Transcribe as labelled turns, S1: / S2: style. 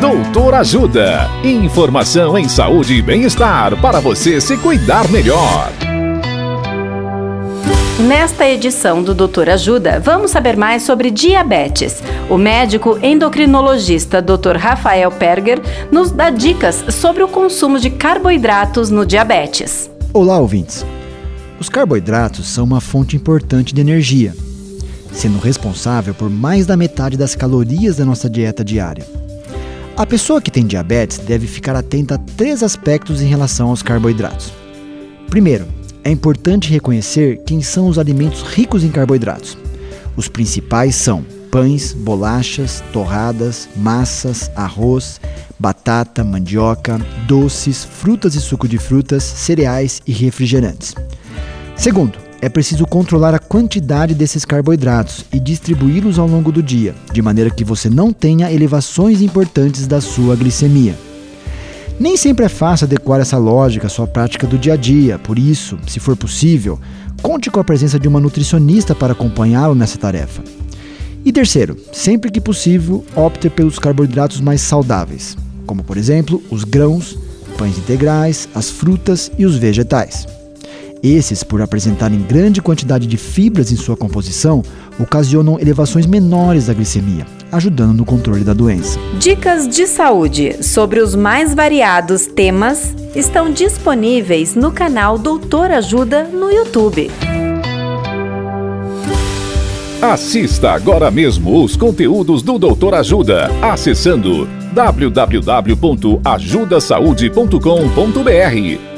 S1: Doutor Ajuda. Informação em saúde e bem-estar para você se cuidar melhor.
S2: Nesta edição do Doutor Ajuda, vamos saber mais sobre diabetes. O médico endocrinologista Dr. Rafael Perger nos dá dicas sobre o consumo de carboidratos no diabetes.
S3: Olá, ouvintes. Os carboidratos são uma fonte importante de energia, sendo responsável por mais da metade das calorias da nossa dieta diária. A pessoa que tem diabetes deve ficar atenta a três aspectos em relação aos carboidratos. Primeiro, é importante reconhecer quem são os alimentos ricos em carboidratos. Os principais são pães, bolachas, torradas, massas, arroz, batata, mandioca, doces, frutas e suco de frutas, cereais e refrigerantes. Segundo, é preciso controlar a quantidade desses carboidratos e distribuí-los ao longo do dia, de maneira que você não tenha elevações importantes da sua glicemia. Nem sempre é fácil adequar essa lógica à sua prática do dia a dia, por isso, se for possível, conte com a presença de uma nutricionista para acompanhá-lo nessa tarefa. E terceiro, sempre que possível, opte pelos carboidratos mais saudáveis, como por exemplo os grãos, pães integrais, as frutas e os vegetais. Esses, por apresentarem grande quantidade de fibras em sua composição, ocasionam elevações menores da glicemia, ajudando no controle da doença.
S2: Dicas de saúde sobre os mais variados temas estão disponíveis no canal Doutor Ajuda no YouTube.
S1: Assista agora mesmo os conteúdos do Doutor Ajuda, acessando www.ajudasaude.com.br